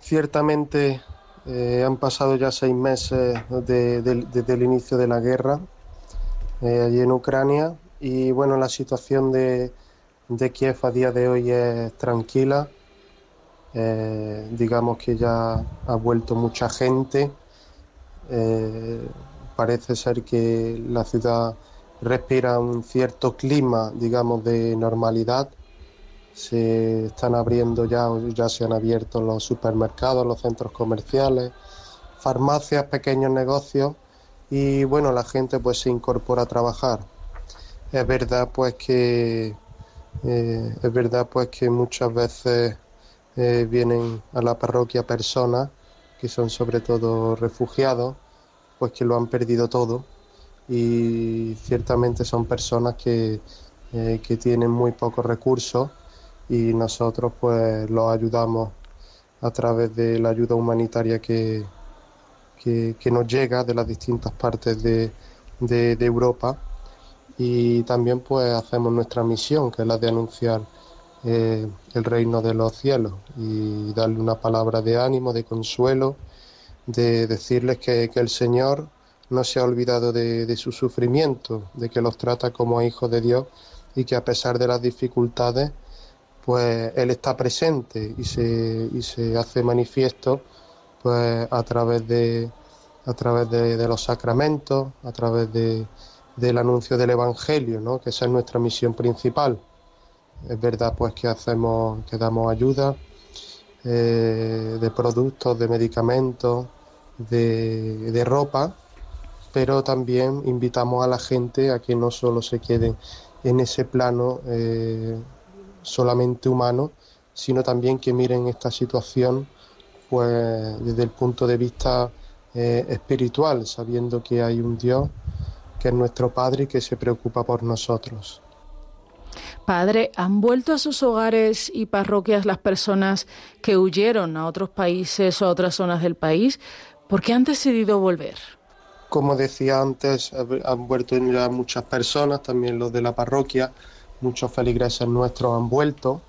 Ciertamente eh, han pasado ya seis meses desde el inicio de la guerra eh, allí en Ucrania y bueno, la situación de, de Kiev a día de hoy es tranquila eh, digamos que ya ha vuelto mucha gente. Eh, parece ser que la ciudad respira un cierto clima, digamos, de normalidad. Se están abriendo ya, ya se han abierto los supermercados, los centros comerciales, farmacias, pequeños negocios y bueno, la gente pues se incorpora a trabajar. Es verdad pues que eh, es verdad pues que muchas veces eh, vienen a la parroquia personas que son sobre todo refugiados, pues que lo han perdido todo. Y ciertamente son personas que, eh, que tienen muy pocos recursos y nosotros pues los ayudamos a través de la ayuda humanitaria que, que, nos llega de las distintas partes de, de Europa. Y también pues hacemos nuestra misión que es la de anunciar eh, el reino de los cielos y darle una palabra de ánimo, de consuelo, de decirles que, el Señor no se ha olvidado de, su sufrimiento, de que los trata como hijos de Dios y que a pesar de las dificultades, pues Él está presente y se, y se hace manifiesto pues a través de, a través de, los sacramentos, a través de, del anuncio del Evangelio, ¿no? que esa es nuestra misión principal. Es verdad pues que hacemos, que damos ayuda eh, de productos, de medicamentos, de, ropa, pero también invitamos a la gente a que no solo se queden en ese plano eh, solamente humano, sino también que miren esta situación pues desde el punto de vista eh, espiritual, sabiendo que hay un Dios que es nuestro Padre y que se preocupa por nosotros. Padre, ¿han vuelto a sus hogares y parroquias las personas que huyeron a otros países o a otras zonas del país? ¿Por qué han decidido volver? Como decía antes, han vuelto ya muchas personas, también los de la parroquia, muchos feligreses nuestros han vuelto,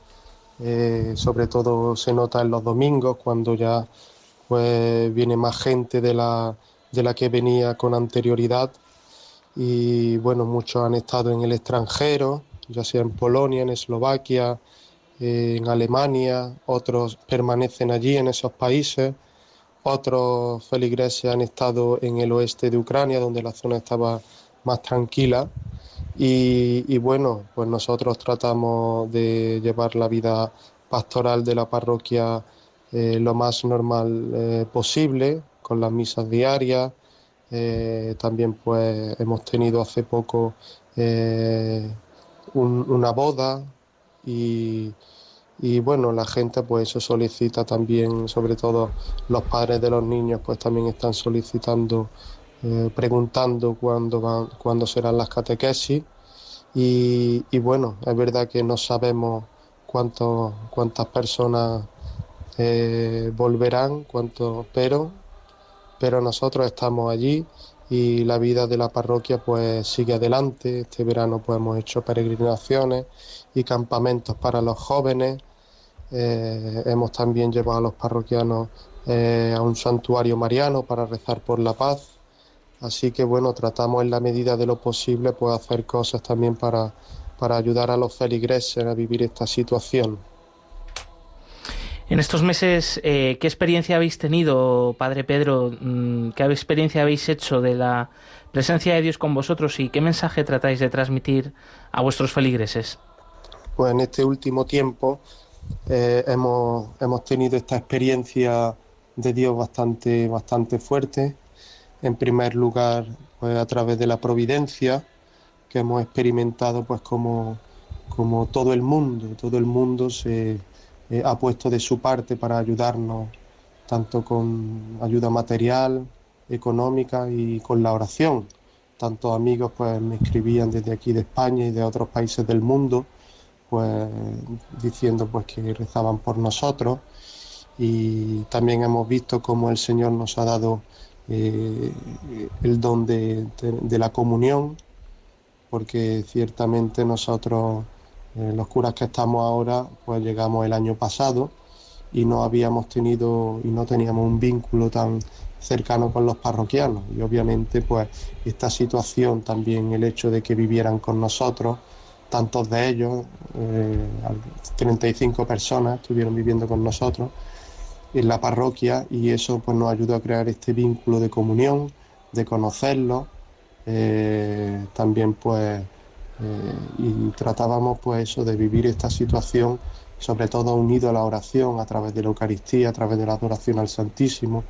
eh, sobre todo se nota en los domingos cuando ya pues viene más gente de la, de la que venía con anterioridad y bueno, muchos han estado en el extranjero, ya sea en Polonia, en Eslovaquia, en Alemania, otros permanecen allí en esos países, otros feligreses han estado en el oeste de Ucrania, donde la zona estaba más tranquila. Y, bueno, pues nosotros tratamos de llevar la vida pastoral de la parroquia eh, lo más normal eh, posible, con las misas diarias. Eh, también pues hemos tenido hace poco una boda y, bueno, la gente pues eso solicita también, sobre todo los padres de los niños pues también están solicitando, preguntando cuándo, van, cuándo serán las catequesis. Y, y bueno, es verdad que no sabemos cuánto, cuántas personas eh, volverán, cuanto, pero, pero nosotros estamos allí y la vida de la parroquia pues sigue adelante. Este verano pues hemos hecho peregrinaciones y campamentos para los jóvenes. Eh, hemos también llevado a los parroquianos eh, a un santuario mariano para rezar por la paz. Así que bueno, tratamos en la medida de lo posible pues hacer cosas también para, para ayudar a los feligreses a vivir esta situación. En estos meses, eh, ¿qué experiencia habéis tenido, Padre Pedro? Mm, ¿Qué experiencia habéis hecho de la presencia de Dios con vosotros y qué mensaje tratáis de transmitir a vuestros feligreses? Pues en este último tiempo eh, hemos, hemos tenido esta experiencia de Dios bastante, bastante fuerte. En primer lugar, pues a través de la providencia, que hemos experimentado pues como, como todo el mundo, todo el mundo se eh, ha puesto de su parte para ayudarnos, tanto con ayuda material, económica y con la oración. Tantos amigos pues me escribían desde aquí de España y de otros países del mundo, pues diciendo pues que rezaban por nosotros y también hemos visto cómo el Señor nos ha dado eh, el don de la comunión, porque ciertamente nosotros eh, los curas que estamos ahora, pues llegamos el año pasado y no habíamos tenido y no teníamos un vínculo tan cercano con los parroquianos. Y obviamente, pues esta situación también, el hecho de que vivieran con nosotros, tantos de ellos, 35 eh, personas estuvieron viviendo con nosotros en la parroquia y eso pues nos ayudó a crear este vínculo de comunión, de conocerlos, eh, también pues eh, y tratábamos pues eso de vivir esta situación sobre todo unido a la oración a través de la Eucaristía, a través de la adoración al Santísimo,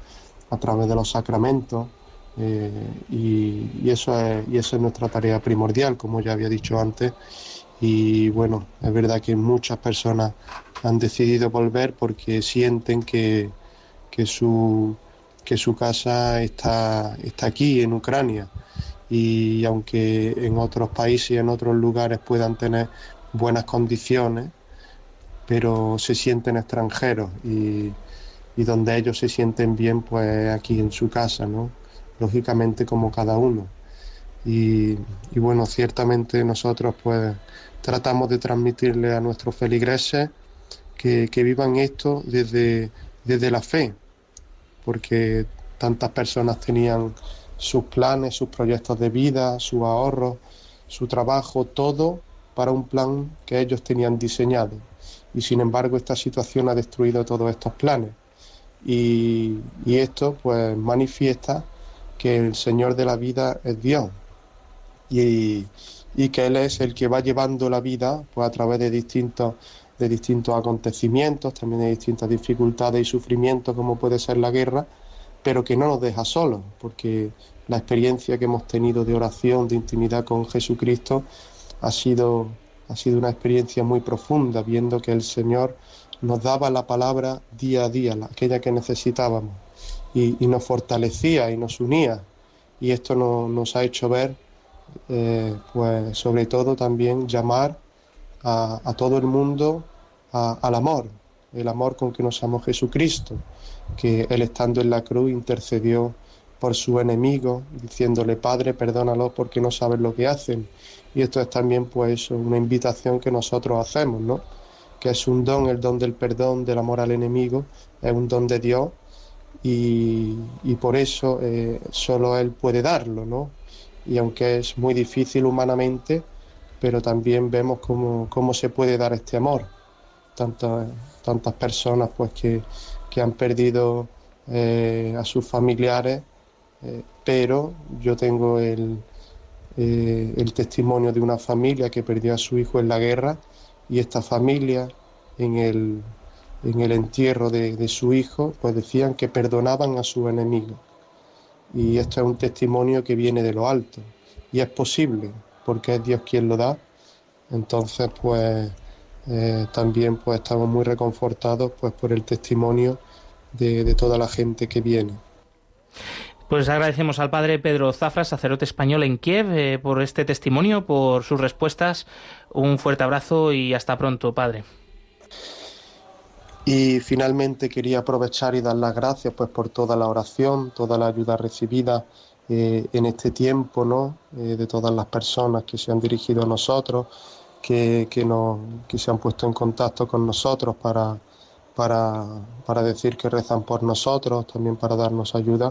a través de los sacramentos eh, y, eso es, y eso es nuestra tarea primordial, como ya había dicho antes. Y bueno, es verdad que muchas personas han decidido volver porque sienten que, que, su, que su casa está, está aquí en Ucrania y aunque en otros países y en otros lugares puedan tener buenas condiciones, pero se sienten extranjeros y, donde ellos se sienten bien, pues aquí en su casa, ¿no? Lógicamente como cada uno. Y, bueno, ciertamente nosotros pues tratamos de transmitirle a nuestros feligreses que, que vivan esto desde, desde la fe, porque tantas personas tenían sus planes, sus proyectos de vida, sus ahorros, su trabajo, todo para un plan que ellos tenían diseñado. Y sin embargo esta situación ha destruido todos estos planes. Y, esto pues manifiesta que el Señor de la vida es Dios y, y, que Él es el que va llevando la vida pues a través de distintos de distintos acontecimientos, también de distintas dificultades y sufrimientos como puede ser la guerra, pero que no nos deja solos, porque la experiencia que hemos tenido de oración, de intimidad con Jesucristo, ha sido, ha sido una experiencia muy profunda, viendo que el Señor nos daba la palabra día a día, aquella que necesitábamos, y, nos fortalecía y nos unía. Y esto nos ha hecho ver, eh, pues sobre todo también llamar a, todo el mundo al amor, el amor con que nos amó Jesucristo, que Él estando en la cruz intercedió por su enemigo, diciéndole, Padre, perdónalo porque no saben lo que hacen. Y esto es también pues una invitación que nosotros hacemos, ¿no? Que es un don, el don del perdón, del amor al enemigo, es un don de Dios y, por eso eh, solo Él puede darlo, ¿no? Y aunque es muy difícil humanamente, pero también vemos cómo, cómo se puede dar este amor. Tantas, tantas personas pues que, han perdido eh, a sus familiares, eh, pero yo tengo el, eh, el testimonio de una familia que perdió a su hijo en la guerra y esta familia en el, en el entierro de, de su hijo pues decían que perdonaban a su enemigo. Y esto es un testimonio que viene de lo alto y es posible porque es Dios quien lo da. Entonces, pues eh, también pues estamos muy reconfortados pues por el testimonio de, toda la gente que viene. Pues agradecemos al padre Pedro Zafra, sacerdote español en Kiev, eh, por este testimonio, por sus respuestas. Un fuerte abrazo y hasta pronto, padre. Y finalmente quería aprovechar y dar las gracias pues por toda la oración, toda la ayuda recibida eh, en este tiempo, ¿no? Eh, de todas las personas que se han dirigido a nosotros, que, que, que se han puesto en contacto con nosotros para, para, para, decir que rezan por nosotros, también para darnos ayuda.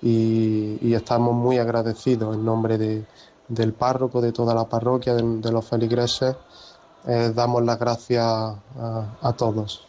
Y, estamos muy agradecidos en nombre de, del párroco, de toda la parroquia, de, los feligreses. Eh, damos las gracias a, a todos.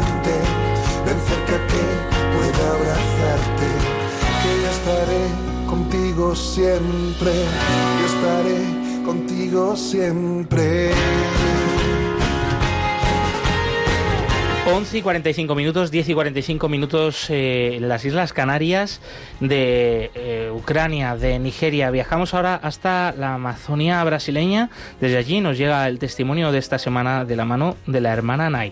Ven que pueda abrazarte estaré contigo siempre, yo estaré contigo siempre. 11 y 45 minutos, 10 y 45 minutos eh, en las Islas Canarias de eh, Ucrania, de Nigeria. Viajamos ahora hasta la Amazonia brasileña. Desde allí nos llega el testimonio de esta semana de la mano de la hermana Nay.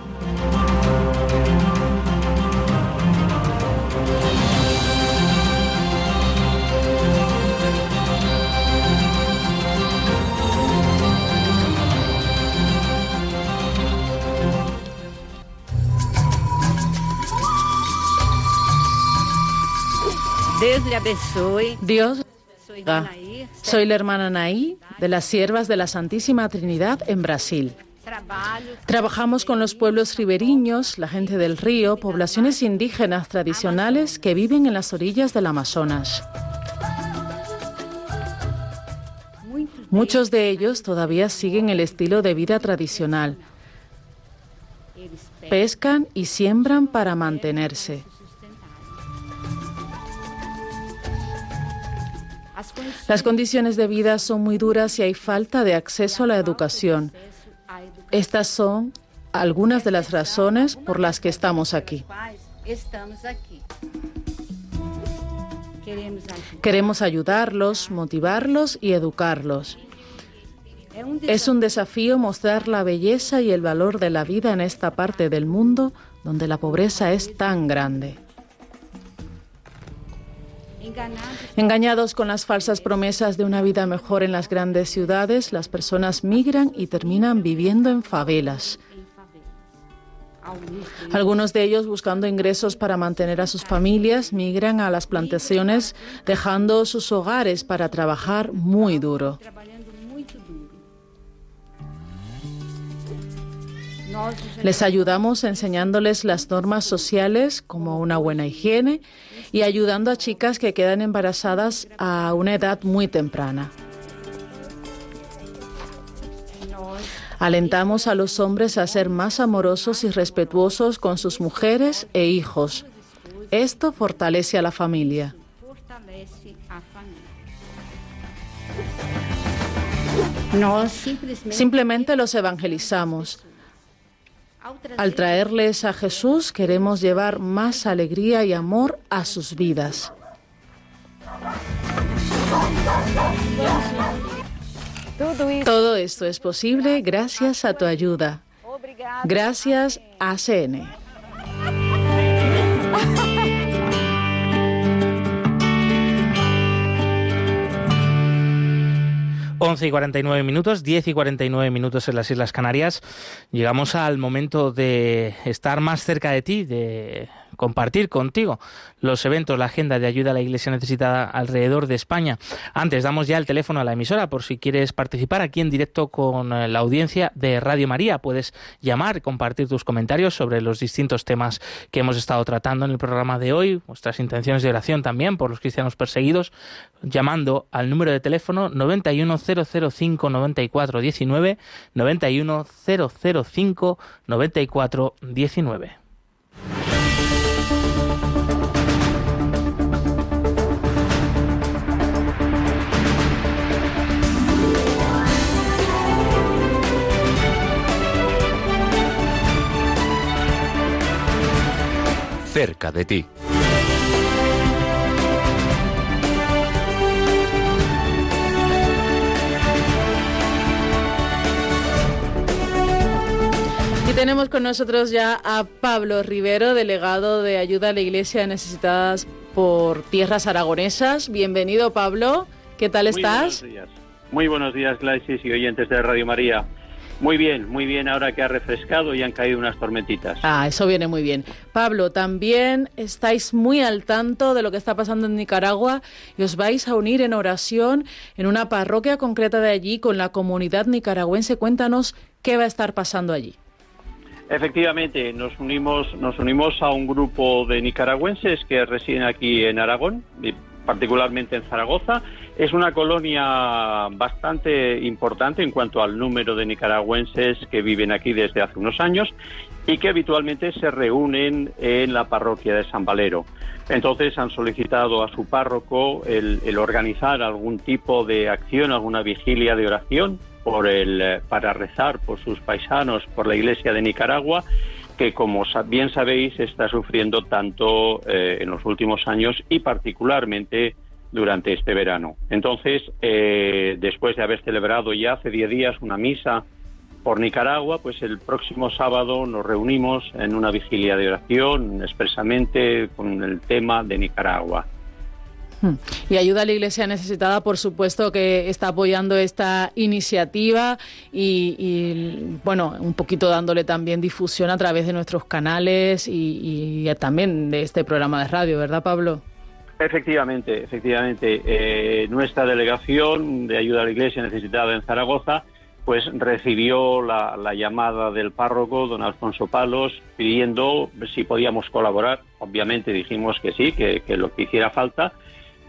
Dios le abençoe. Dios soy la hermana Naí de las Siervas de la Santísima Trinidad en Brasil. Trabajamos con los pueblos ribereños, la gente del río, poblaciones indígenas tradicionales que viven en las orillas del Amazonas. Muchos de ellos todavía siguen el estilo de vida tradicional. pescan y siembran para mantenerse. Las condiciones de vida son muy duras y hay falta de acceso a la educación. Estas son algunas de las razones por las que estamos aquí. Queremos ayudarlos, motivarlos y educarlos. Es un desafío mostrar la belleza y el valor de la vida en esta parte del mundo donde la pobreza es tan grande. Engañados con las falsas promesas de una vida mejor en las grandes ciudades, las personas migran y terminan viviendo en favelas. Algunos de ellos, buscando ingresos para mantener a sus familias, migran a las plantaciones dejando sus hogares para trabajar muy duro. Les ayudamos enseñándoles las normas sociales como una buena higiene y ayudando a chicas que quedan embarazadas a una edad muy temprana. Alentamos a los hombres a ser más amorosos y respetuosos con sus mujeres e hijos. Esto fortalece a la familia. Simplemente los evangelizamos. Al traerles a Jesús queremos llevar más alegría y amor a sus vidas. Todo esto es posible gracias a tu ayuda. Gracias ACN. 11 y 49 minutos, 10 y 49 minutos en las Islas Canarias. Llegamos al momento de estar más cerca de ti, de compartir contigo los eventos, la agenda de ayuda a la Iglesia necesitada alrededor de España. Antes damos ya el teléfono a la emisora por si quieres participar aquí en directo con eh, la audiencia de Radio María. Puedes llamar compartir tus comentarios sobre los distintos temas que hemos estado tratando en el programa de hoy, vuestras intenciones de oración también por los cristianos perseguidos, llamando al número de teléfono 91005 9419 91005 9419. Cerca de ti. Y tenemos con nosotros ya a Pablo Rivero, delegado de ayuda a la Iglesia necesitadas por tierras aragonesas. Bienvenido, Pablo. ¿Qué tal estás? Buenos días. Muy buenos días, Gladys y oyentes de Radio María. Muy bien, muy bien ahora que ha refrescado y han caído unas tormentitas. Ah, eso viene muy bien. Pablo, también estáis muy al tanto de lo que está pasando en Nicaragua y os vais a unir en oración en una parroquia concreta de allí con la comunidad nicaragüense. Cuéntanos qué va a estar pasando allí. Efectivamente, nos unimos, nos unimos a un grupo de nicaragüenses que residen aquí en Aragón, particularmente en Zaragoza. Es una colonia bastante importante en cuanto al número de nicaragüenses que viven aquí desde hace unos años y que habitualmente se reúnen en la parroquia de San Valero. Entonces han solicitado a su párroco el, organizar algún tipo de acción, alguna vigilia de oración por el, para rezar por sus paisanos, por la Iglesia de Nicaragua que, como bien sabéis, está sufriendo tanto eh, en los últimos años y particularmente durante este verano. Entonces, eh, después de haber celebrado ya hace 10 días una misa por Nicaragua, pues el próximo sábado nos reunimos en una vigilia de oración expresamente con el tema de Nicaragua. Hmm. Y ayuda a la Iglesia necesitada, por supuesto, que está apoyando esta iniciativa y, bueno, un poquito dándole también difusión a través de nuestros canales y, también de este programa de radio, ¿verdad, Pablo? Efectivamente, efectivamente. Eh, nuestra delegación de ayuda a la Iglesia necesitada en Zaragoza pues recibió la, llamada del párroco, don Alfonso Palos, pidiendo si podíamos colaborar. Obviamente dijimos que sí, que lo que hiciera falta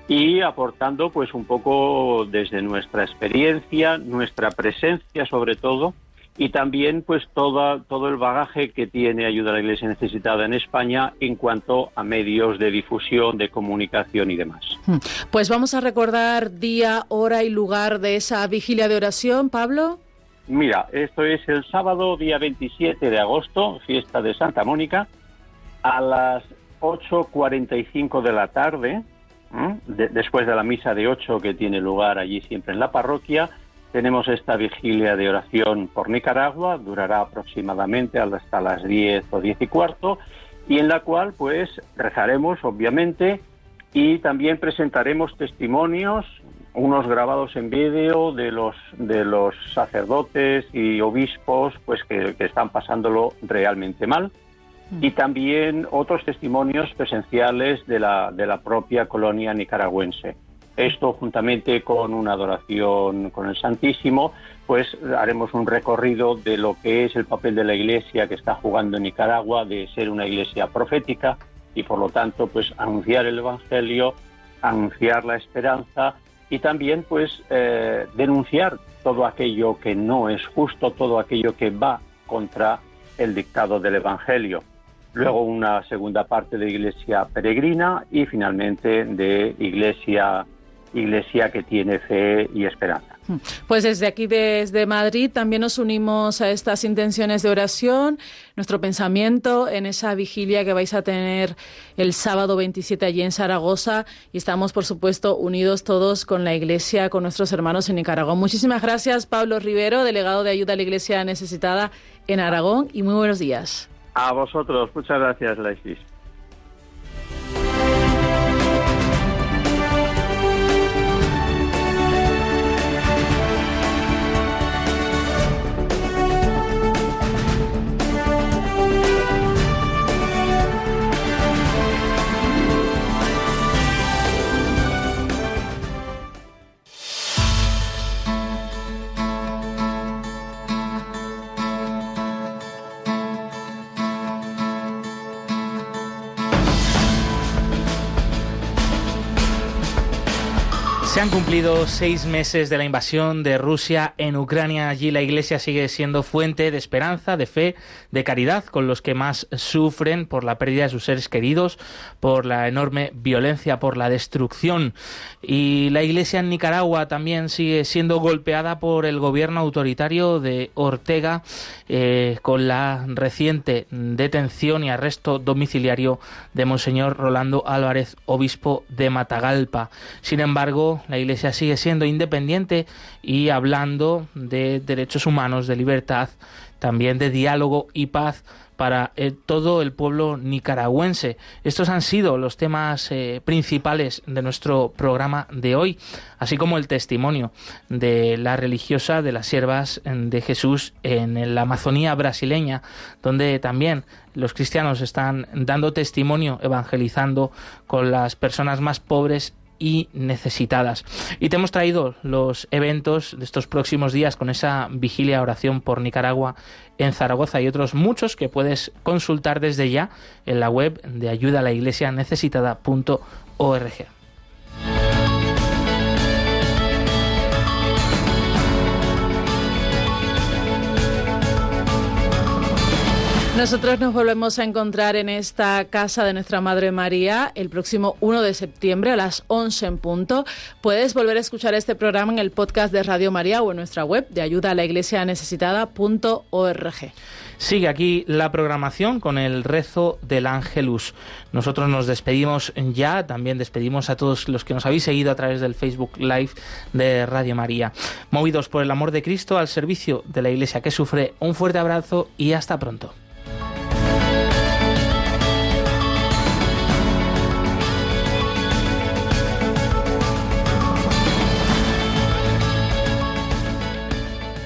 y aportando pues un poco desde nuestra experiencia, nuestra presencia sobre todo y también pues toda, todo el bagaje que tiene ayuda a la Iglesia necesitada en España en cuanto a medios de difusión, de comunicación y demás. Hmm. Pues vamos a recordar día, hora y lugar de esa vigilia de oración, Pablo. Mira, esto es el sábado, día 27 de agosto, fiesta de Santa Mónica, a las 8.45 de la tarde, después de la misa de 8 que tiene lugar allí siempre en la parroquia, tenemos esta vigilia de oración por Nicaragua, durará aproximadamente hasta las 10 o 10 y cuarto, y en la cual pues rezaremos obviamente y también presentaremos testimonios, unos grabados en vídeo de los de los sacerdotes y obispos pues que están pasándolo realmente mal y también otros testimonios presenciales de la, de la propia colonia nicaragüense. Esto juntamente con una adoración con el Santísimo, pues haremos un recorrido de lo que es el papel de la Iglesia que está jugando en Nicaragua, de ser una Iglesia profética y por lo tanto pues anunciar el Evangelio, anunciar la esperanza y también pues eh, denunciar todo aquello que no es justo, todo aquello que va contra el dictado del Evangelio luego una segunda parte de iglesia peregrina y finalmente de iglesia iglesia que tiene fe y esperanza. Hmm. Pues desde aquí, desde Madrid, también nos unimos a estas intenciones de oración, nuestro pensamiento en esa vigilia que vais a tener el sábado 27 allí en Zaragoza y estamos, por supuesto, unidos todos con la Iglesia, con nuestros hermanos en Nicaragua. Muchísimas gracias, Pablo Rivero, delegado de ayuda a la Iglesia necesitada en Aragón y muy buenos días. A vosotros, muchas gracias, Laisis. Han cumplido seis meses de la invasión de Rusia en Ucrania. Allí la Iglesia sigue siendo fuente de esperanza, de fe, de caridad con los que más sufren por la pérdida de sus seres queridos, por la enorme violencia, por la destrucción. Y la Iglesia en Nicaragua también sigue siendo golpeada por el gobierno autoritario de Ortega eh, con la reciente detención y arresto domiciliario de Monseñor Rolando Álvarez, obispo de Matagalpa. Sin embargo, la Iglesia sigue siendo independiente y hablando de derechos humanos, de libertad, también de diálogo y paz para eh, todo el pueblo nicaragüense. Estos han sido los temas eh, principales de nuestro programa de hoy, así como el testimonio de la religiosa de las siervas de Jesús en la Amazonía brasileña, donde también los cristianos están dando testimonio, evangelizando con las personas más pobres y necesitadas. Y te hemos traído los eventos de estos próximos días con esa vigilia oración por Nicaragua en Zaragoza y otros muchos que puedes consultar desde ya en la web de ayuda a la iglesia necesitada.org. Nosotros nos volvemos a encontrar en esta casa de nuestra Madre María el próximo 1 de septiembre a las 11 en punto. Puedes volver a escuchar este programa en el podcast de Radio María o en nuestra web de ayuda a la iglesia necesitada.org. Sigue aquí la programación con el rezo del Ángelus. Nosotros nos despedimos ya, también despedimos a todos los que nos habéis seguido a través del Facebook Live de Radio María. Movidos por el amor de Cristo al servicio de la Iglesia que sufre, un fuerte abrazo y hasta pronto.